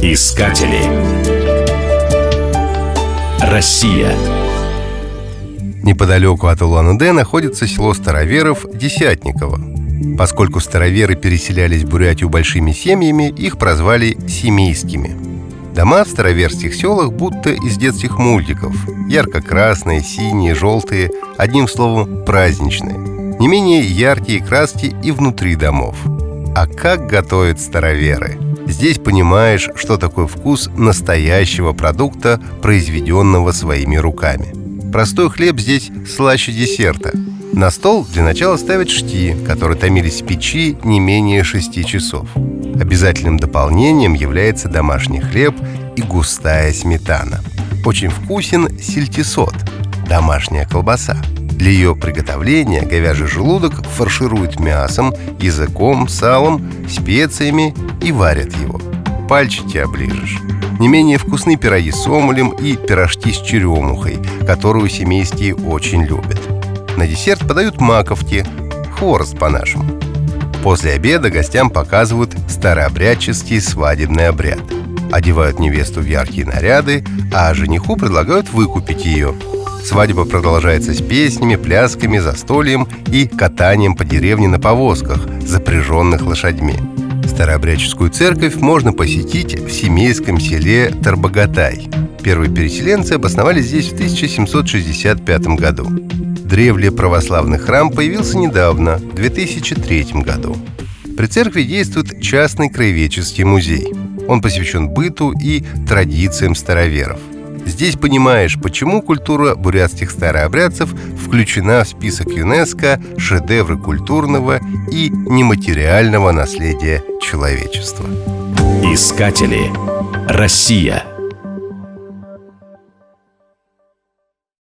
Искатели. Россия. Неподалеку от Улан-Удэ находится село Староверов Десятниково. Поскольку староверы переселялись в Бурятию большими семьями, их прозвали «семейскими». Дома в староверских селах будто из детских мультиков. Ярко-красные, синие, желтые, одним словом, праздничные. Не менее яркие краски и внутри домов. А как готовят староверы? Здесь понимаешь, что такое вкус настоящего продукта, произведенного своими руками. Простой хлеб здесь слаще десерта. На стол для начала ставят шти, которые томились в печи не менее шести часов. Обязательным дополнением является домашний хлеб и густая сметана. Очень вкусен сельтисот – домашняя колбаса. Для ее приготовления говяжий желудок фаршируют мясом, языком, салом, специями и варят его. Пальчики оближешь. Не менее вкусны пироги с омулем и пирожки с черемухой, которую семейские очень любят. На десерт подают маковки, хворост по-нашему. После обеда гостям показывают старообрядческий свадебный обряд. Одевают невесту в яркие наряды, а жениху предлагают выкупить ее – Свадьба продолжается с песнями, плясками, застольем и катанием по деревне на повозках, запряженных лошадьми. Старообрядческую церковь можно посетить в семейском селе Тарбагатай. Первые переселенцы обосновались здесь в 1765 году. Древле православный храм появился недавно, в 2003 году. При церкви действует частный краеведческий музей. Он посвящен быту и традициям староверов – Здесь понимаешь, почему культура бурятских старообрядцев включена в список ЮНЕСКо шедевры культурного и нематериального наследия человечества. Искатели. Россия.